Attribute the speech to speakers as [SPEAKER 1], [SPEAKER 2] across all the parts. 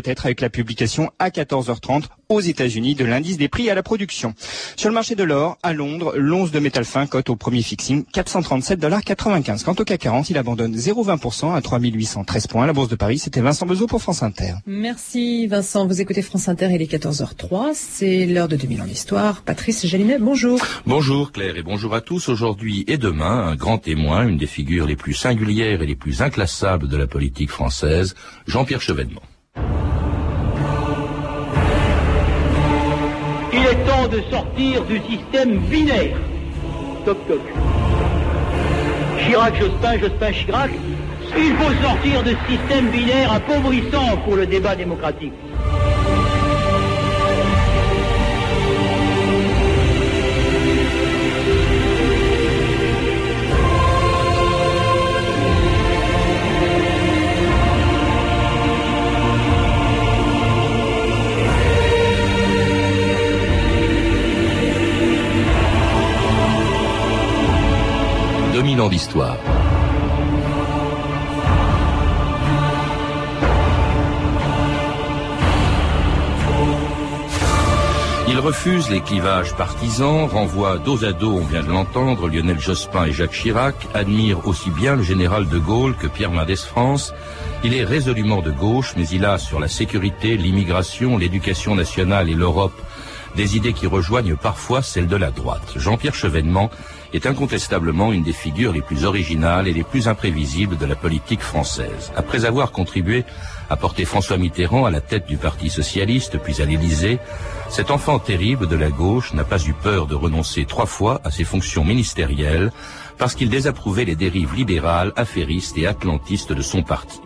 [SPEAKER 1] peut-être avec la publication à 14h30 aux États-Unis de l'indice des prix à la production. Sur le marché de l'or, à Londres, l'once de métal fin cote au premier fixing 437,95 Quant au CAC 40, il abandonne 0,20% à 3813 points. La bourse de Paris, c'était Vincent Bezot pour France Inter.
[SPEAKER 2] Merci Vincent. Vous écoutez France Inter, il est 14h03. C'est l'heure de 2000 ans d'histoire. Patrice Jalinet, bonjour.
[SPEAKER 3] Bonjour Claire et bonjour à tous. Aujourd'hui et demain, un grand témoin, une des figures les plus singulières et les plus inclassables de la politique française, Jean-Pierre Chevènement.
[SPEAKER 4] Il est temps de sortir du système binaire. Toc toc. Chirac, Jospin, Jospin, Chirac. Il faut sortir de ce système binaire appauvrissant pour le débat démocratique.
[SPEAKER 3] Refuse les clivages partisans, renvoie dos à dos, on vient de l'entendre, Lionel Jospin et Jacques Chirac, admire aussi bien le général de Gaulle que Pierre Mendès France. Il est résolument de gauche, mais il a sur la sécurité, l'immigration, l'éducation nationale et l'Europe des idées qui rejoignent parfois celles de la droite. Jean-Pierre Chevènement est incontestablement une des figures les plus originales et les plus imprévisibles de la politique française. Après avoir contribué à porter François Mitterrand à la tête du Parti socialiste, puis à l'Élysée, cet enfant terrible de la gauche n'a pas eu peur de renoncer trois fois à ses fonctions ministérielles parce qu'il désapprouvait les dérives libérales, affairistes et atlantistes de son parti.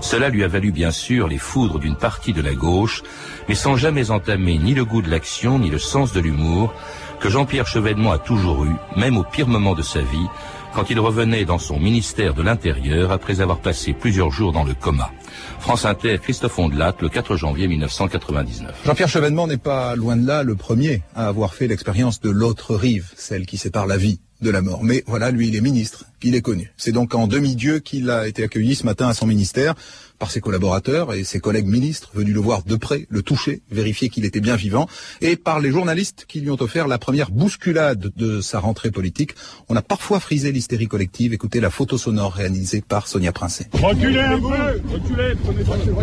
[SPEAKER 3] Cela lui a valu bien sûr les foudres d'une partie de la gauche, mais sans jamais entamer ni le goût de l'action ni le sens de l'humour que Jean-Pierre Chevènement a toujours eu, même au pire moment de sa vie, quand il revenait dans son ministère de l'Intérieur après avoir passé plusieurs jours dans le coma. France Inter, Christophe Ondelat, le 4 janvier 1999.
[SPEAKER 5] Jean-Pierre Chevènement n'est pas loin de là le premier à avoir fait l'expérience de l'autre rive, celle qui sépare la vie de la mort. Mais voilà, lui, il est ministre, il est connu. C'est donc en demi-dieu qu'il a été accueilli ce matin à son ministère par ses collaborateurs et ses collègues ministres venus le voir de près, le toucher, vérifier qu'il était bien vivant, et par les journalistes qui lui ont offert la première bousculade de sa rentrée politique. On a parfois frisé l'hystérie collective. Écoutez la photo sonore réalisée par Sonia Princet.
[SPEAKER 6] Reculez un peu Reculez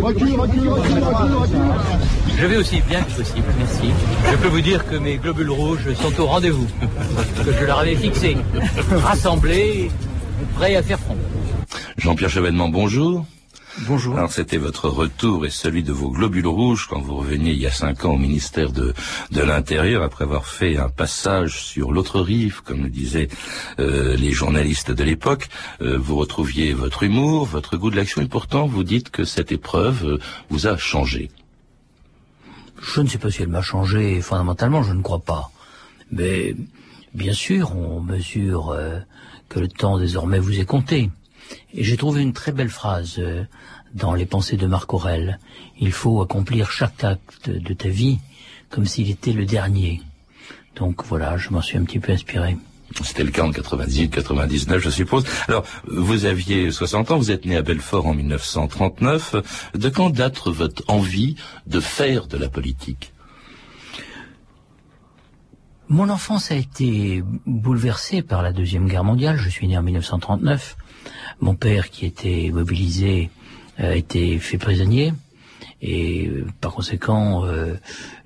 [SPEAKER 6] Recule, recule, recule,
[SPEAKER 7] Je vais aussi bien que possible, merci. Je peux vous dire que mes globules rouges sont au rendez-vous. Que je leur avais fixé. Rassemblés, prêts à faire front.
[SPEAKER 3] Jean-Pierre Chevènement, bonjour.
[SPEAKER 1] Bonjour.
[SPEAKER 3] Alors c'était votre retour et celui de vos globules rouges quand vous reveniez il y a cinq ans au ministère de, de l'Intérieur après avoir fait un passage sur l'autre rive, comme le disaient euh, les journalistes de l'époque. Euh, vous retrouviez votre humour, votre goût de l'action et pourtant vous dites que cette épreuve euh, vous a changé.
[SPEAKER 7] Je ne sais pas si elle m'a changé fondamentalement, je ne crois pas. Mais bien sûr, on mesure euh, que le temps désormais vous est compté. Et j'ai trouvé une très belle phrase euh, dans les pensées de Marc Aurel. Il faut accomplir chaque acte de ta vie comme s'il était le dernier. Donc voilà, je m'en suis un petit peu inspiré.
[SPEAKER 3] C'était le cas en 98, 99, je suppose. Alors, vous aviez 60 ans, vous êtes né à Belfort en 1939. De quand date votre envie de faire de la politique?
[SPEAKER 7] Mon enfance a été bouleversée par la Deuxième Guerre mondiale. Je suis né en 1939. Mon père, qui était mobilisé, a été fait prisonnier. Et euh, par conséquent, euh,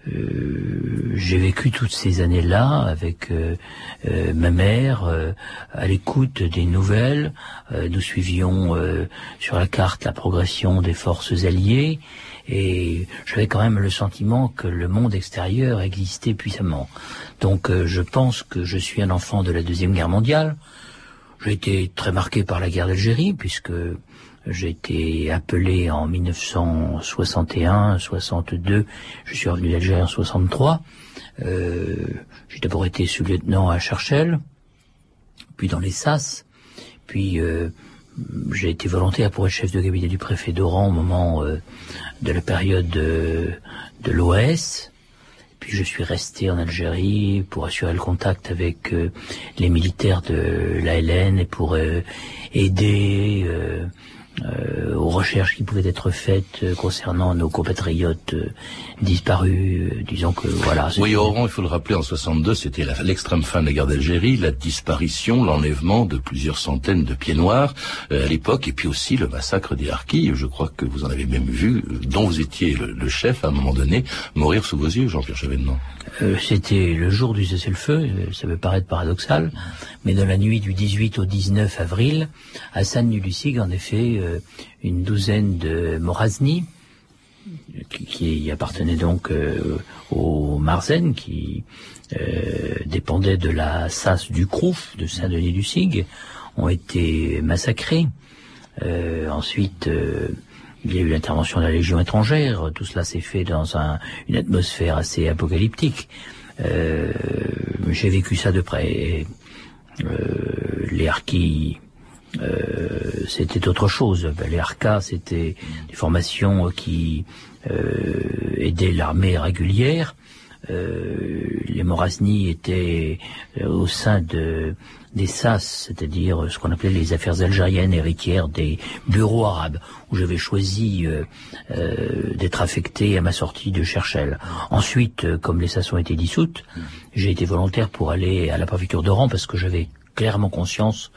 [SPEAKER 7] euh, j'ai vécu toutes ces années-là avec euh, euh, ma mère, euh, à l'écoute des nouvelles. Euh, nous suivions euh, sur la carte la progression des forces alliées. Et j'avais quand même le sentiment que le monde extérieur existait puissamment. Donc euh, je pense que je suis un enfant de la Deuxième Guerre mondiale. J'ai été très marqué par la guerre d'Algérie, puisque j'ai été appelé en 1961, 62. Je suis revenu d'Algérie en 63. Euh, j'ai d'abord été sous-lieutenant à Cherchel, puis dans les SAS, puis euh, j'ai été volontaire pour être chef de cabinet du préfet d'Oran au moment euh, de la période de, de l'OS. Puis je suis resté en Algérie pour assurer le contact avec euh, les militaires de l'ALN et pour euh, aider euh, aux recherches qui pouvaient être faites euh, concernant nos compatriotes euh, disparus. euh, disons que voilà.
[SPEAKER 3] Oui, Oran, il faut le rappeler, en 62, c'était l'extrême fin de la guerre d'Algérie, la disparition, l'enlèvement de plusieurs centaines de pieds noirs à l'époque, et puis aussi le massacre des Harkis. Je crois que vous en avez même vu, dont vous étiez le, le chef à un moment donné, mourir sous vos yeux, Jean-Pierre Chevènement.
[SPEAKER 7] Euh, C'était le jour du cessez-le-feu, ça peut paraître paradoxal, mais dans la nuit du 18 au 19 avril, à San-Nulucig, en effet, une douzaine de Morazni, qui, qui appartenaient donc euh, au Marzen, qui euh, dépendait de la SAS du Crouf, de Saint-Denis-du-Sig, ont été massacrés. Euh, ensuite, euh, il y a eu l'intervention de la Légion étrangère. Tout cela s'est fait dans un- une atmosphère assez apocalyptique. Euh, J'ai vécu ça de près. Euh, les harkis, euh, c'était autre chose. Les harkas, c'était des formations qui euh, aidaient l'armée régulière. Euh, les Morasni étaient euh, au sein de des SAS, c'est-à-dire ce qu'on appelait les affaires algériennes héritières des bureaux arabes, où j'avais choisi d'être affecté à ma sortie de Cherchel. Ensuite, comme les SAS ont été dissoutes, j'ai été volontaire pour aller à la préfecture d'Oran parce que j'avais clairement conscience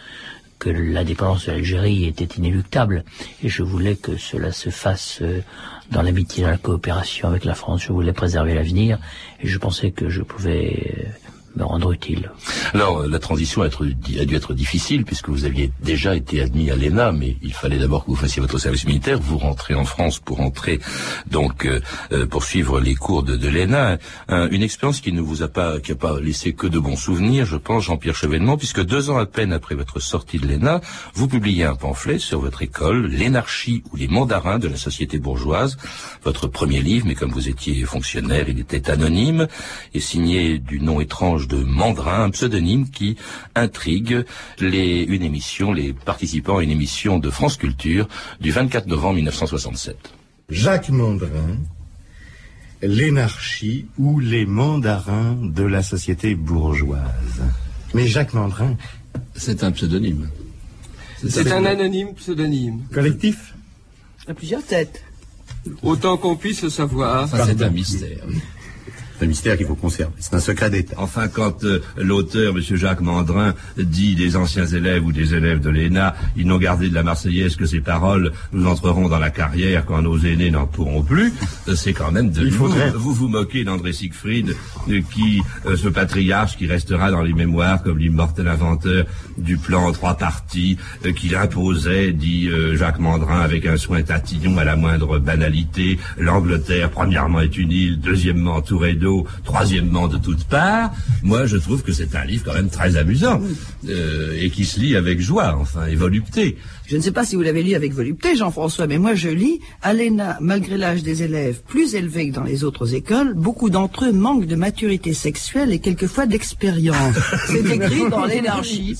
[SPEAKER 7] que l'indépendance de l'Algérie était inéluctable et je voulais que cela se fasse euh, dans l'amitié, dans la coopération avec la France. Je voulais préserver l'avenir et je pensais que je pouvais euh, me rendre utile.
[SPEAKER 3] Alors, euh, la transition a, dû être difficile puisque vous aviez déjà été admis à l'ENA, mais il fallait d'abord que vous fassiez votre service militaire. Vous rentrez en France pour entrer, donc, euh, euh, pour suivre les cours de, de l'ENA. Un- une expérience qui ne vous a pas, qui a pas laissé que de bons souvenirs, je pense, Jean-Pierre Chevènement, puisque deux ans à peine après votre sortie de l'ENA, vous publiez un pamphlet sur votre école, L'énarchie ou les mandarins de la société bourgeoise, votre premier livre, mais comme vous étiez fonctionnaire, il était anonyme et signé du nom étrange de Mandrin, un pseudonyme qui intrigue les, une émission, les participants à une émission de France Culture du 24 novembre 1967.
[SPEAKER 8] Jacques Mandrin, l'énarchie ou les mandarins de la société bourgeoise. Mais Jacques Mandrin,
[SPEAKER 9] C'est un pseudonyme.
[SPEAKER 10] C'est un anonyme pseudonyme.
[SPEAKER 8] collectif
[SPEAKER 10] À plusieurs têtes. Autant qu'on puisse le savoir.
[SPEAKER 9] Enfin, c'est un mystère.
[SPEAKER 8] C'est un mystère qu'il faut conserver. C'est un secret d'État.
[SPEAKER 11] Enfin, quand euh, l'auteur, M. Jacques Mandrin, dit des anciens élèves ou des élèves de l'ENA, ils n'ont gardé de la Marseillaise que ces paroles, nous entrerons dans la carrière quand nos aînés n'en pourront plus, euh, c'est quand même de
[SPEAKER 8] Il
[SPEAKER 11] vous,
[SPEAKER 8] faudrait-
[SPEAKER 11] vous vous moquez d'André Siegfried, euh, qui, euh, ce patriarche qui restera dans les mémoires comme l'immortel inventeur du plan en trois parties, euh, qu'il imposait, dit euh, Jacques Mandrin, avec un soin tatillon à la moindre banalité. L'Angleterre, premièrement, est une île, deuxièmement, entourée d'eau, troisièmement, de toutes parts. Moi, je trouve que c'est un livre quand même très amusant, euh, et qui se lit avec joie, enfin, et volupté.
[SPEAKER 10] Je ne sais pas si vous l'avez lu avec volupté, Jean-François, mais moi je lis, à l'ENA, malgré l'âge des élèves plus élevé que dans les autres écoles, beaucoup d'entre eux manquent de maturité sexuelle et quelquefois d'expérience. C'est écrit dans l'énergie.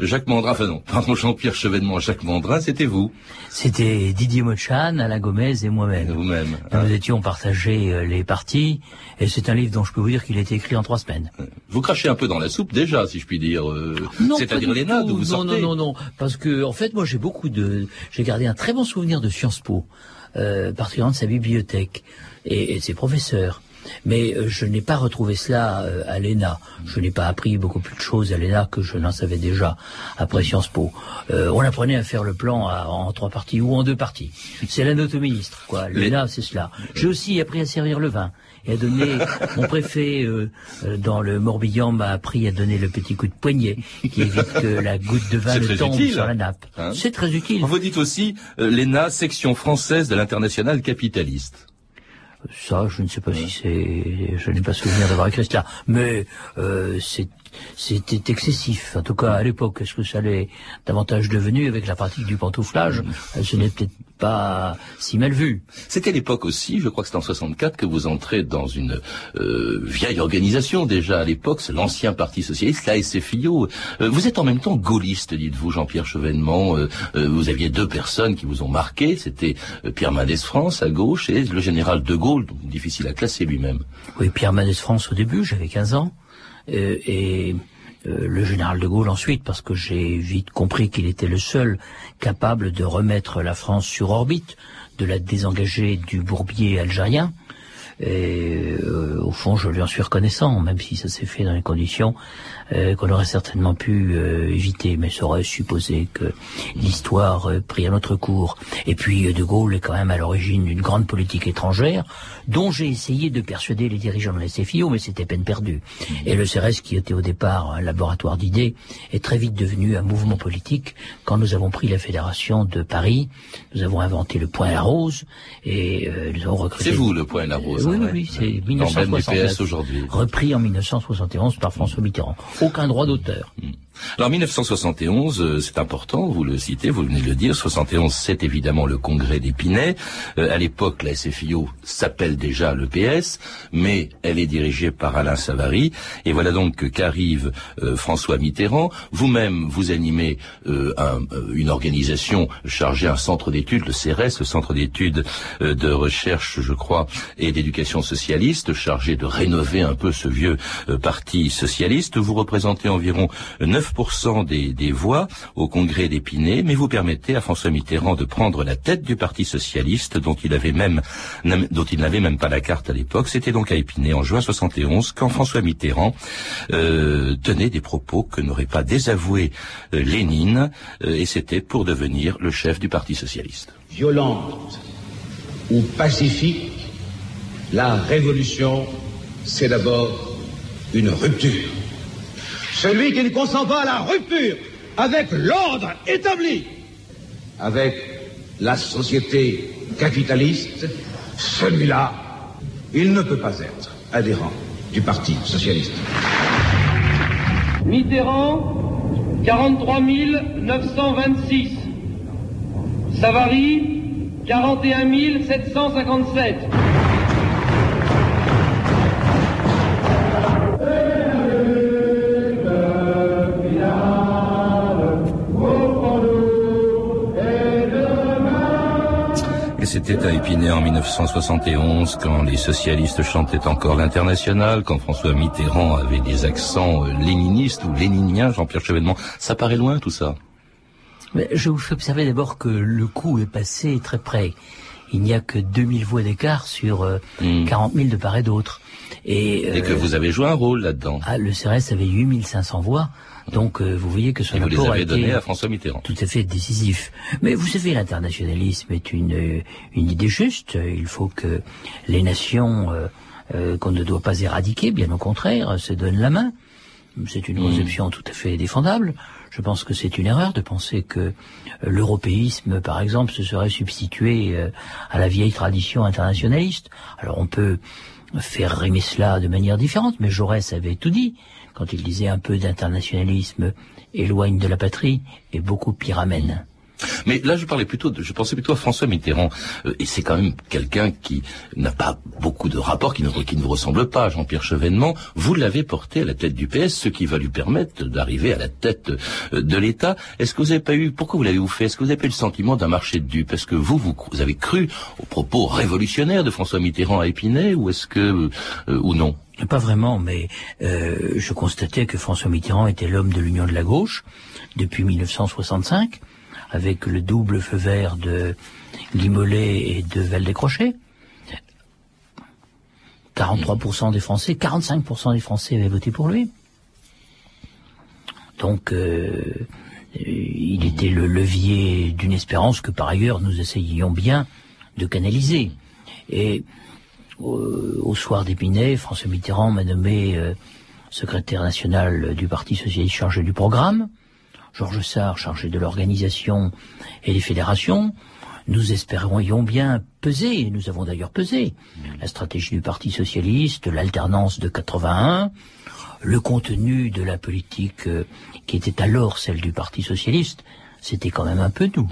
[SPEAKER 3] Jacques Mandrin, enfin non, pardon, Jean-Pierre Chevènement, Jacques Mandrin, c'était vous,
[SPEAKER 7] C'était Didier Mochan, Alain Gomez et moi-même.
[SPEAKER 3] vous-même. hein.
[SPEAKER 7] Nous étions partagés euh, les parties, et c'est un livre dont je peux vous dire qu'il a été écrit en trois semaines.
[SPEAKER 3] Vous crachez un peu dans la soupe déjà, si je puis dire. euh, C'est-à-dire l'ENA,
[SPEAKER 7] tout.
[SPEAKER 3] d'où vous
[SPEAKER 7] non,
[SPEAKER 3] sortez.
[SPEAKER 7] non, non, non, parce que en fait, moi, j'ai beaucoup de, j'ai gardé un très bon souvenir de Sciences Po, euh, particulièrement de sa bibliothèque et, et de ses professeurs. Mais euh, je n'ai pas retrouvé cela euh, à l'ENA. Je n'ai pas appris beaucoup plus de choses à l'ENA que je n'en savais déjà après Sciences Po. Euh, on apprenait à faire le plan à- en trois parties ou en deux parties. C'est l'anatomie ministre, quoi. L'ENA, c'est cela. J'ai aussi appris à servir le vin et à donner. mon préfet euh, euh, dans le Morbihan m'a appris à donner le petit coup de poignet qui évite que la goutte de vin ne tombe
[SPEAKER 3] utile,
[SPEAKER 7] sur la nappe.
[SPEAKER 3] hein.
[SPEAKER 7] C'est très utile.
[SPEAKER 3] Vous dites aussi euh, l'ENA, section française de l'international capitaliste.
[SPEAKER 7] Ça, je ne sais pas si c'est, je n'ai pas souvenir d'avoir écrit cela, mais euh, c'est- c'était excessif. En tout cas, à l'époque, est-ce que ça l'est davantage devenu avec la pratique du pantouflage? Ce n'est peut-être pas si mal vu.
[SPEAKER 3] C'était l'époque aussi, je crois que c'est en 64 que vous entrez dans une euh, vieille organisation déjà à l'époque, c'est l'ancien Parti socialiste, la SFIO. Euh, vous êtes en même temps gaulliste, dites-vous, Jean-Pierre Chevènement. Euh, euh, vous aviez deux personnes qui vous ont marqué, c'était euh, Pierre Mendès France à gauche et le général de Gaulle, donc difficile à classer lui-même.
[SPEAKER 7] Oui, Pierre Mendès France au début, j'avais 15 ans, et euh, le général de Gaulle ensuite, parce que j'ai vite compris qu'il était le seul capable de remettre la France sur orbite, de la désengager du bourbier algérien. Et euh, au fond, je lui en suis reconnaissant, même si ça s'est fait dans les conditions euh, qu'on aurait certainement pu euh, éviter, mais ça aurait supposé que l'histoire euh, prit un autre cours. Et puis De Gaulle est quand même à l'origine d'une grande politique étrangère, dont j'ai essayé de persuader les dirigeants de la SFIO, mais c'était peine perdue. Et le CRS, qui était au départ un laboratoire d'idées, est très vite devenu un mouvement politique. Quand nous avons pris la Fédération de Paris, nous avons inventé le point à la rose, et nous avons recruté...
[SPEAKER 3] C'est vous le point à la rose.
[SPEAKER 7] Oui, oui, oui, c'est 1969.
[SPEAKER 3] aujourd'hui.
[SPEAKER 7] Repris en 1971 par François Mitterrand aucun droit d'auteur.
[SPEAKER 3] Alors 1971, euh, c'est important, vous le citez, vous venez de le dire, 71 c'est évidemment le congrès d'Épinay. Euh, à l'époque, la SFIO s'appelle déjà le PS, mais elle est dirigée par Alain Savary. Et voilà donc qu'arrive euh, François Mitterrand. Vous-même, vous animez une organisation chargée, un centre d'études, le CRS, le centre d'études de recherche, je crois, et d'éducation socialiste, chargé de rénover un peu ce vieux parti socialiste. Vous représentez environ 9 9% des, voix au congrès d'Épinay, mais vous permettez à François Mitterrand de prendre la tête du Parti socialiste, dont il n'avait même pas la carte à l'époque. C'était donc à Épinay en juin 71 quand François Mitterrand euh, tenait des propos que n'aurait pas désavoué euh, Lénine, euh, et c'était pour devenir le chef du Parti socialiste.
[SPEAKER 12] Violente ou pacifique, la révolution, c'est d'abord une rupture. Celui qui ne consent pas à la rupture avec l'ordre établi, avec la société capitaliste, celui-là, il ne peut pas être adhérent du Parti socialiste.
[SPEAKER 13] Mitterrand, 43 926. Savary, 41 757.
[SPEAKER 3] C'était à Épinay en 1971, quand les socialistes chantaient encore l'international, quand François Mitterrand avait des accents euh, léninistes ou léniniens, Jean-Pierre Chevènement. Ça paraît loin tout ça
[SPEAKER 7] Mais Je vous fais observer d'abord que le coup est passé très près. Il n'y a que 2000 voix d'écart sur 40 euh, 000 hmm. de part et d'autre.
[SPEAKER 3] Et, que euh, vous avez joué un rôle là-dedans.
[SPEAKER 7] Ah, le CRS avait 8500 voix. Donc euh, vous voyez que son
[SPEAKER 3] apport
[SPEAKER 7] vous les
[SPEAKER 3] avez donné à François Mitterrand.
[SPEAKER 7] Tout à fait décisif. Mais vous savez, l'internationalisme est une euh, une idée juste. Il faut que les nations euh, qu'on ne doit pas éradiquer, bien au contraire, se donnent la main. C'est une hmm. conception tout à fait défendable. Je pense que c'est une erreur de penser que l'européisme, par exemple, se serait substitué à la vieille tradition internationaliste. Alors on peut faire rimer cela de manière différente, mais Jaurès avait tout dit quand il disait un peu d'internationalisme éloigne de la patrie et beaucoup pyramène.
[SPEAKER 3] Mais là, je parlais plutôt, de, je pensais plutôt à François Mitterrand, euh, et c'est quand même quelqu'un qui n'a pas beaucoup de rapports, qui ne, vous ressemble pas, Jean-Pierre Chevènement. Vous l'avez porté à la tête du PS, ce qui va lui permettre d'arriver à la tête euh, de l'État. Est-ce que vous n'avez pas eu, pourquoi vous l'avez fait? Est-ce que vous avez pas eu le sentiment d'un marché de dupes? Est-ce que vous, vous, avez cru aux propos révolutionnaires de François Mitterrand à Épinay, ou est-ce que, euh, ou non?
[SPEAKER 7] Pas vraiment, mais je constatais que François Mitterrand était l'homme de l'Union de la gauche depuis 1965 avec le double feu vert de Guy et de Val-des-Crochet. 43% des Français, 45% des Français avaient voté pour lui. Donc, euh, il était le levier d'une espérance que par ailleurs nous essayions bien de canaliser. Et au, soir d'Épinay, François Mitterrand m'a nommé euh, secrétaire national du Parti socialiste chargé du programme. Georges Sarr chargé de l'organisation et des fédérations, nous espérions bien peser, et nous avons d'ailleurs pesé, la stratégie du Parti socialiste, l'alternance de 81, le contenu de la politique euh, qui était alors celle du Parti socialiste, c'était quand même un peu nous.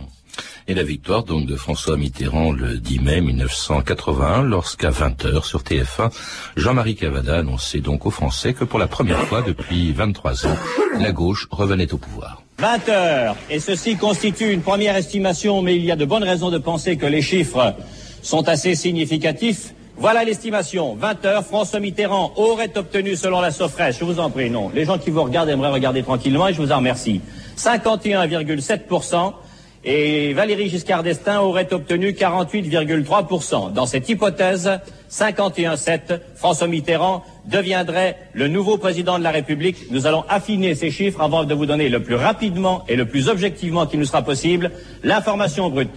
[SPEAKER 3] Et la victoire donc de François Mitterrand le 10 mai 1981, lorsqu'à 20h sur TF1, Jean-Marie Cavada annonçait donc aux Français que pour la première fois depuis 23 ans, la gauche revenait au pouvoir.
[SPEAKER 14] 20 heures, et ceci constitue une première estimation, mais il y a de bonnes raisons de penser que les chiffres sont assez significatifs. Voilà l'estimation. 20 heures, François Mitterrand aurait obtenu, selon la Sofresh, je vous en prie, non, les gens qui vous regardent aimeraient regarder tranquillement et je vous en remercie, 51,7%. Et Valérie Giscard d'Estaing aurait obtenu 48,3%. Dans cette hypothèse, 51,7, François Mitterrand deviendrait le nouveau président de la République. Nous allons affiner ces chiffres avant de vous donner le plus rapidement et le plus objectivement qu'il nous sera possible l'information brute.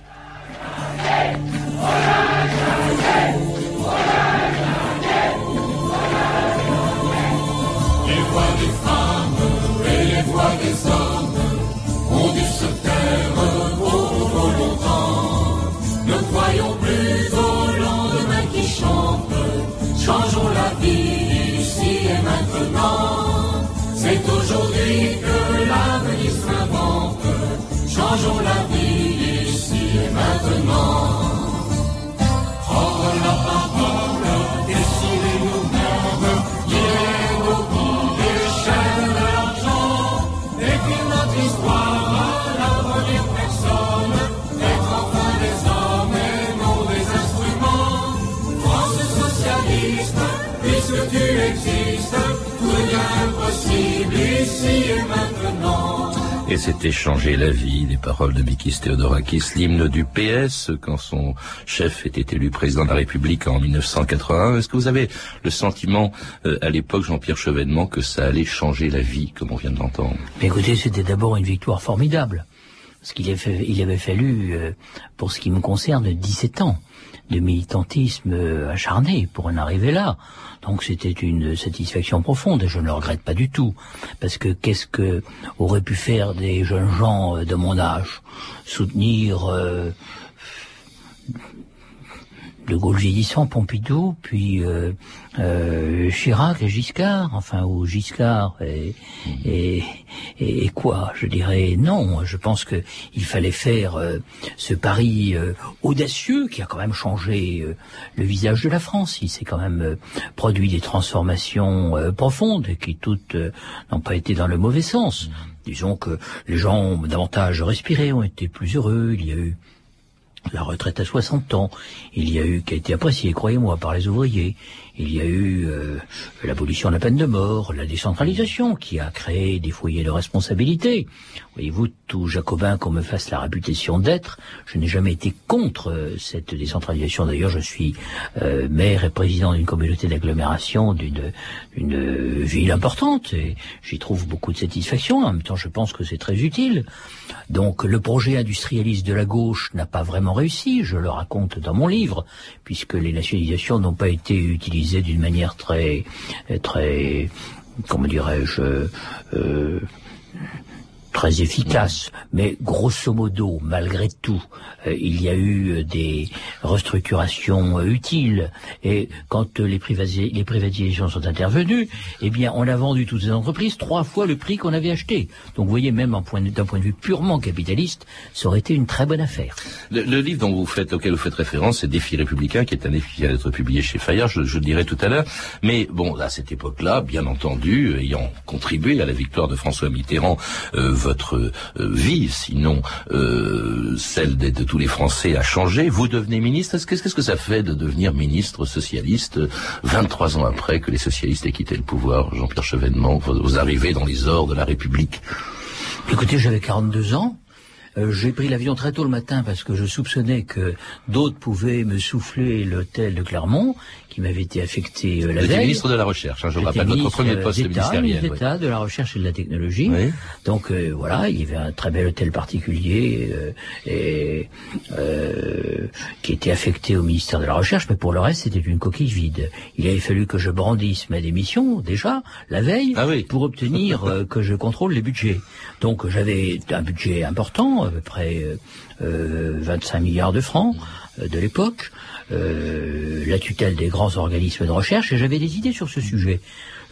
[SPEAKER 15] Et
[SPEAKER 3] c'était changer la vie, des paroles de Mikis Theodorakis, l'hymne du PS, quand son chef était élu président de la République en 1981. Est-ce que vous avez le sentiment, euh, à l'époque, Jean-Pierre Chevènement, que ça allait changer la vie, comme on vient de l'entendre?
[SPEAKER 7] Écoutez, c'était d'abord une victoire formidable. Parce qu'il avait, avait fallu, euh, pour ce qui me concerne, 17 ans de militantisme euh, acharné pour en arriver là. Donc c'était une satisfaction profonde et je ne le regrette pas du tout. Parce que qu'est-ce que auraient pu faire des jeunes gens euh, de mon âge? Soutenir euh, de Gaulle vieillissant, Pompidou, puis euh, euh, Chirac et Giscard, enfin ou Giscard et, et, et, quoi Je dirais non. Je pense que il fallait faire euh, ce pari euh, audacieux qui a quand même changé euh, le visage de la France. Il s'est quand même euh, produit des transformations profondes qui toutes n'ont pas été dans le mauvais sens. Disons que les gens ont davantage respiré, ont été plus heureux. Il y a eu la retraite à 60 ans, il y a eu, qui a été appréciée, croyez-moi, par les ouvriers, il y a eu euh, l'abolition de la peine de mort, la décentralisation qui a créé des foyers de responsabilité. Voyez-vous, tout jacobin qu'on me fasse la réputation d'être, je n'ai jamais été contre euh, cette décentralisation. D'ailleurs, je suis euh, maire et président d'une communauté d'agglomération d'une d'une ville importante et j'y trouve beaucoup de satisfaction. En même temps, je pense que c'est très utile. Donc, le projet industrialiste de la gauche n'a pas vraiment réussi, je le raconte dans mon livre, puisque les nationalisations n'ont pas été utilisées d'une manière très, très, comment dirais-je, euh, très efficace, mais grosso modo, malgré tout, euh, il y a eu euh, des restructurations euh, utiles. Et quand les, privatisations sont intervenues, eh bien, on a vendu toutes ces entreprises trois fois le prix qu'on avait acheté. Donc, vous voyez, même d'un point de vue purement capitaliste, ça aurait été une très bonne affaire.
[SPEAKER 3] Le, livre dont vous faites, auquel vous faites référence, c'est Défi républicain, qui est un livre qui vient d'être publié chez Fayard, je, le dirai tout à l'heure. Mais bon, à cette époque-là, bien entendu, ayant contribué à la victoire de François Mitterrand, votre euh, vie, sinon euh, celle de, tous les Français, a changé. Vous devenez ministre. Est-ce que- Qu'est-ce que ça fait de devenir ministre socialiste euh, 23 ans après que les socialistes aient quitté le pouvoir Jean-Pierre Chevènement, vous arrivez dans les ors de la République?
[SPEAKER 7] Écoutez, j'avais 42 ans. Euh, j'ai pris l'avion très tôt le matin parce que je soupçonnais que d'autres pouvaient me souffler l'hôtel de Clermont, qui m'avait été affecté euh, la veille.
[SPEAKER 3] ministre de la Recherche, hein, je rappelle,
[SPEAKER 7] ministre,
[SPEAKER 3] premier
[SPEAKER 7] euh,
[SPEAKER 3] poste
[SPEAKER 7] d'État,
[SPEAKER 3] ministériel.
[SPEAKER 7] ministre
[SPEAKER 3] oui.
[SPEAKER 7] d'État, de la recherche et de la technologie. Donc euh, voilà, il y avait un très bel hôtel particulier euh, et, euh, qui était affecté au ministère de la Recherche, mais pour le reste, c'était une coquille vide. Il avait fallu que je brandisse ma démission déjà la veille
[SPEAKER 3] Ah
[SPEAKER 7] pour obtenir euh, que je contrôle les budgets. Donc j'avais un budget important, à peu près euh, euh, 25 milliards de francs euh, de l'époque, euh, la tutelle des grands organismes de recherche, et j'avais des idées sur ce sujet.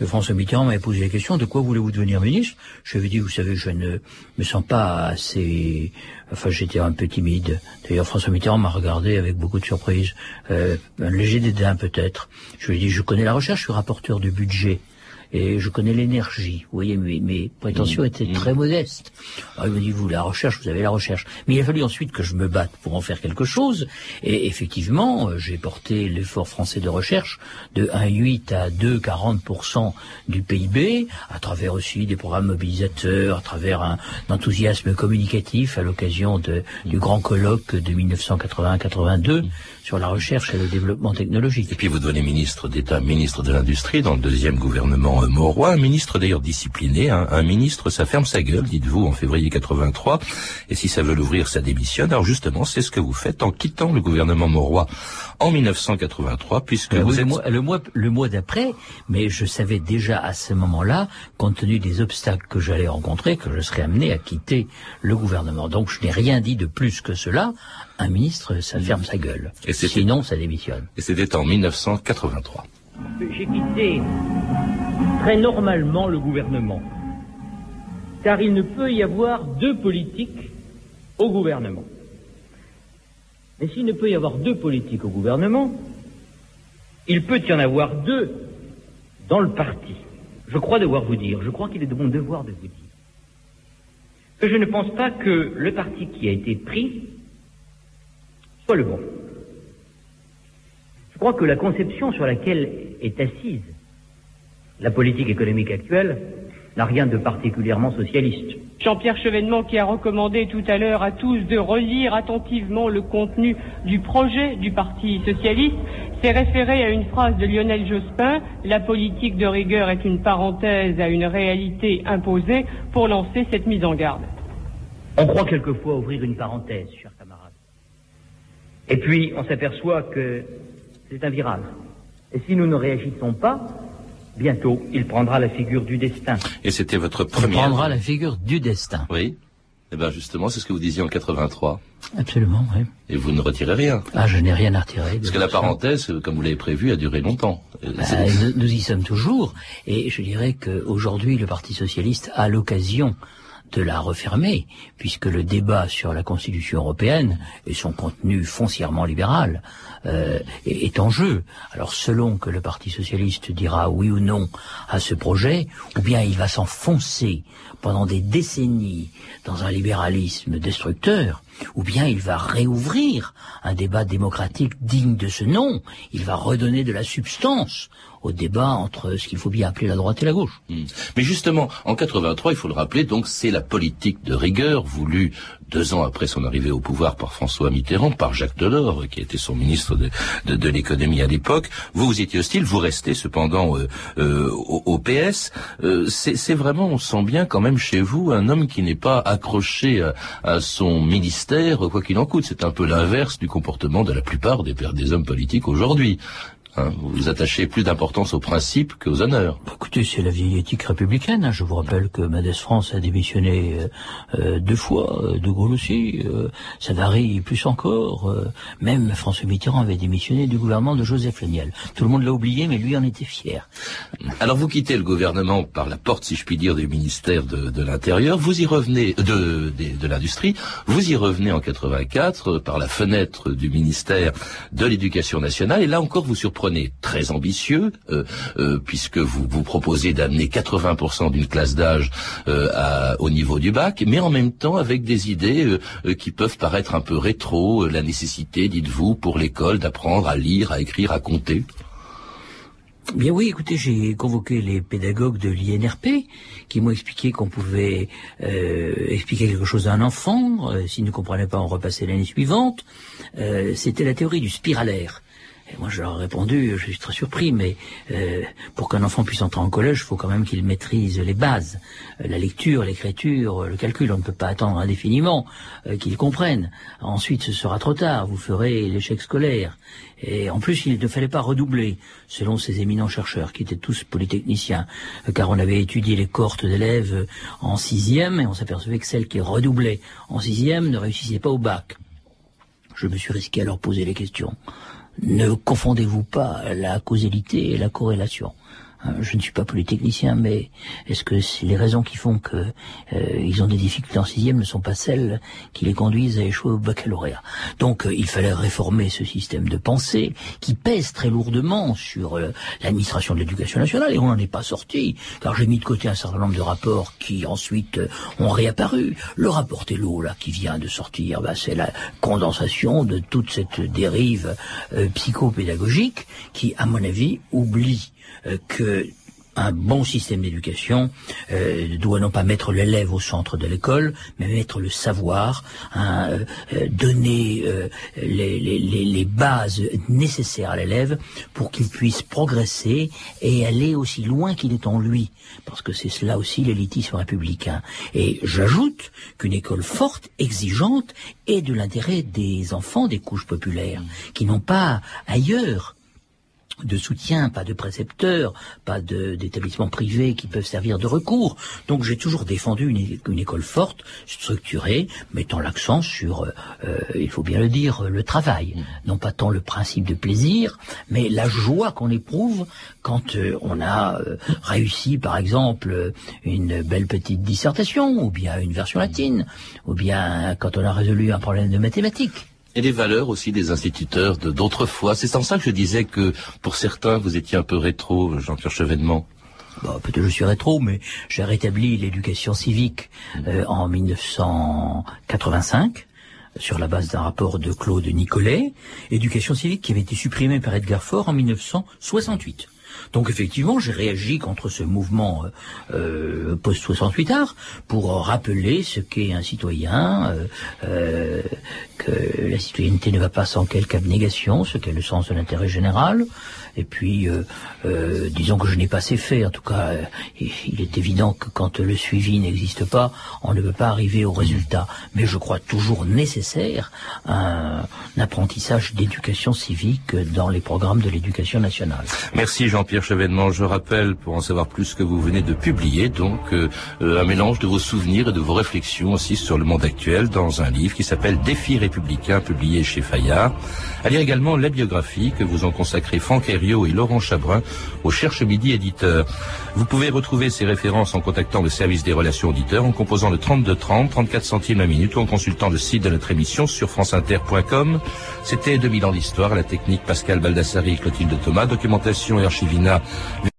[SPEAKER 7] Euh, François Mitterrand m'avait posé la question de quoi voulez-vous devenir ministre? Je lui ai dit, vous savez, je ne me sens pas assez... Enfin, j'étais un peu timide. D'ailleurs, François Mitterrand m'a regardé avec beaucoup de surprise. Euh, un léger dédain, peut-être. Je lui ai dit, je connais la recherche, je suis rapporteur du budget. Et je connais l'énergie. Vous voyez, mes, mes prétentions étaient très modestes. Alors, il me dit, vous, la recherche, vous avez la recherche. Mais il a fallu ensuite que je me batte pour en faire quelque chose. Et effectivement, euh, j'ai porté l'effort français de recherche de 1,8 à 2,40% du PIB, à travers aussi des programmes mobilisateurs, à travers un, enthousiasme communicatif à l'occasion du grand colloque de 1981-82 sur la recherche et le développement technologique.
[SPEAKER 3] Et puis vous devenez ministre d'État, ministre de l'Industrie dans le deuxième gouvernement euh, Mauroy, un ministre d'ailleurs discipliné, un, un ministre ça ferme sa gueule, dites-vous, en février 83, et si ça veut l'ouvrir, ça démissionne. Alors justement, c'est ce que vous faites en quittant le gouvernement Mauroy en 1983, puisque vous
[SPEAKER 7] le,
[SPEAKER 3] êtes...
[SPEAKER 7] mois, le, mois, le mois d'après, mais je savais déjà à ce moment-là, compte tenu des obstacles que j'allais rencontrer, que je serais amené à quitter le gouvernement. Donc je n'ai rien dit de plus que cela. Un ministre, ça ferme sa gueule.
[SPEAKER 3] Et c'était-
[SPEAKER 7] Sinon, ça démissionne.
[SPEAKER 3] Et c'était en 1983.
[SPEAKER 4] J'ai quitté très normalement le gouvernement, car il ne peut y avoir deux politiques au gouvernement. Mais s'il ne peut y avoir deux politiques au gouvernement, il peut y en avoir deux dans le parti. Je crois devoir vous dire, je crois qu'il est de mon devoir de vous dire, que je ne pense pas que le parti qui a été pris soit le bon. Je crois que la conception sur laquelle est assise la politique économique actuelle n'a rien de particulièrement socialiste.
[SPEAKER 16] Jean-Pierre Chevènement qui a recommandé tout à l'heure à tous de relire attentivement le contenu du projet du Parti socialiste s'est référé à une phrase de Lionel Jospin La politique de rigueur est une parenthèse à une réalité imposée pour lancer cette mise en garde.
[SPEAKER 4] On croit quelquefois ouvrir une parenthèse, chers camarades. Et puis, on s'aperçoit que c'est un virage. Et si nous ne réagissons pas, bientôt, il prendra la figure du destin.
[SPEAKER 3] Et c'était votre première...
[SPEAKER 7] prendra la figure du destin.
[SPEAKER 3] Oui. Eh ben justement, c'est ce que vous disiez en 83.
[SPEAKER 7] Absolument, oui.
[SPEAKER 3] Et vous ne retirez rien.
[SPEAKER 7] Ah, je n'ai rien à retirer.
[SPEAKER 3] Parce que la parenthèse, comme vous l'avez prévu, a duré longtemps.
[SPEAKER 7] Bah, nous y sommes toujours, et je dirais qu'aujourd'hui, le Parti socialiste a l'occasion de la refermer, puisque le débat sur la Constitution européenne et son contenu foncièrement libéral euh, est, en jeu. Alors, selon que le Parti socialiste dira oui ou non à ce projet, ou bien il va s'enfoncer pendant des décennies dans un libéralisme destructeur, ou bien il va réouvrir un débat démocratique digne de ce nom, il va redonner de la substance au débat entre ce qu'il faut bien appeler la droite et la gauche.
[SPEAKER 3] Hmm. Mais justement, en 83, il faut le rappeler, donc c'est la politique de rigueur voulue deux ans après son arrivée au pouvoir par François Mitterrand, par Jacques Delors, qui était son ministre de, de, l'économie à l'époque. Vous, vous étiez hostile, vous restez cependant euh, euh, au, PS. Euh, c'est vraiment, on sent bien quand même chez vous, un homme qui n'est pas accroché à, à son ministère, quoi qu'il en coûte. C'est un peu l'inverse du comportement de la plupart des, des hommes politiques aujourd'hui. Hein, vous attachez plus d'importance aux principes qu'aux honneurs.
[SPEAKER 7] Écoutez, c'est la vieille éthique républicaine. hein. Je vous rappelle que Mendès France a démissionné euh, euh, deux fois, euh, De Gaulle aussi, euh, Savary plus encore. euh, même François Mitterrand avait démissionné du gouvernement de Joseph Leniel. Tout le monde l'a oublié, mais lui en était fier.
[SPEAKER 3] Alors vous quittez le gouvernement par la porte, si je puis dire, du ministère de, de l'Intérieur. Vous y revenez de, de, de l'industrie. Vous y revenez en 84 euh, par la fenêtre du ministère de l'Éducation nationale. Et là encore, vous surprenez très ambitieux, euh, euh, puisque vous vous proposez d'amener 80% d'une classe d'âge euh, au niveau du bac, mais en même temps avec des idées qui peuvent paraître un peu rétro. la nécessité, dites-vous, pour l'école d'apprendre à lire, à écrire, à compter.
[SPEAKER 7] Bien oui, écoutez, j'ai convoqué les pédagogues de l'INRP qui m'ont expliqué qu'on pouvait expliquer quelque chose à un enfant. euh, S'il ne comprenait pas, on repassait l'année suivante. C'était la théorie du spiralaire. Et moi, je leur ai répondu, je suis très surpris, mais euh, pour qu'un enfant puisse entrer en collège, il faut quand même qu'il maîtrise les bases, Euh, la lecture, l'écriture, le calcul. On ne peut pas attendre indéfiniment euh, qu'il comprenne. Ensuite, ce sera trop tard. Vous ferez l'échec scolaire. Et en plus, il ne fallait pas redoubler, selon ces éminents chercheurs, qui étaient tous polytechniciens, euh, car on avait étudié les cohortes d'élèves euh, en sixième, et on s'apercevait que celles qui redoublaient en sixième ne réussissaient pas au bac. Je me suis risqué à leur poser les questions. Ne confondez-vous pas la causalité et la corrélation. Hein, Je ne suis pas polytechnicien, mais est-ce que les raisons qui font que euh, ils ont des difficultés en sixième ne sont pas celles qui les conduisent à échouer au baccalauréat? Donc euh, il fallait réformer ce système de pensée qui pèse très lourdement sur euh, l'administration de l'éducation nationale et on n'en est pas sorti, car j'ai mis de côté un certain nombre de rapports qui ensuite euh, ont réapparu. Le rapport Tello là qui vient de sortir, bah, c'est la condensation de toute cette dérive euh, psychopédagogique qui, à mon avis, oublie euh, que un bon système d'éducation euh, doit non pas mettre l'élève au centre de l'école, mais mettre le savoir, hein, euh, euh, donner euh, les- les- les bases nécessaires à l'élève pour qu'il puisse progresser et aller aussi loin qu'il est en lui, parce que c'est cela aussi l'élitisme républicain. Et j'ajoute qu'une école forte, exigeante, est de l'intérêt des enfants des couches populaires, qui n'ont pas ailleurs de soutien, pas de précepteurs, pas de- d'établissements privés qui peuvent servir de recours. Donc j'ai toujours défendu une, école forte, structurée, mettant l'accent sur, euh, euh, il faut bien le dire, le travail. Non pas tant le principe de plaisir, mais la joie qu'on éprouve quand euh, on a euh, réussi, par exemple, une belle petite dissertation, ou bien une version latine, ou bien quand on a résolu un problème de mathématiques.
[SPEAKER 3] Et les valeurs aussi des instituteurs de d'autrefois. C'est en ça que je disais que pour certains, vous étiez un peu rétro, Jean-Pierre Chevènement.
[SPEAKER 7] Bon, peut-être je suis rétro, mais j'ai rétabli l'éducation civique euh, en 1985 sur la base d'un rapport de Claude Nicolet, éducation civique qui avait été supprimée par Edgar Faure en 1968. Donc effectivement, j'ai réagi contre ce mouvement euh, euh, post-68 art pour rappeler ce qu'est un citoyen, euh, euh, que la citoyenneté ne va pas sans quelque abnégation, ce qu'est le sens de l'intérêt général. Et puis, euh, euh, disons que je n'ai pas assez fait. En tout cas, il est évident que quand le suivi n'existe pas, on ne peut pas arriver au résultat. Mais je crois toujours nécessaire un, apprentissage d'éducation civique dans les programmes de l'éducation nationale.
[SPEAKER 3] Merci Jean-Pierre Je rappelle, pour en savoir plus, que vous venez de publier donc euh, un mélange de vos souvenirs et de vos réflexions aussi sur le monde actuel dans un livre qui s'appelle Défis républicains, publié chez Fayard. À lire également la biographie que vous ont consacrée Franck Herriot et Laurent Chabrin au Cherche Midi éditeur. Vous pouvez retrouver ces références en contactant le service des relations auditeurs, en composant le 32 30, 34 centimes la minute ou en consultant le site de notre émission sur franceinter.com. C'était 2000 ans d'histoire, la technique Pascal Baldassari et Clotilde Thomas, documentation et archivina Yeah.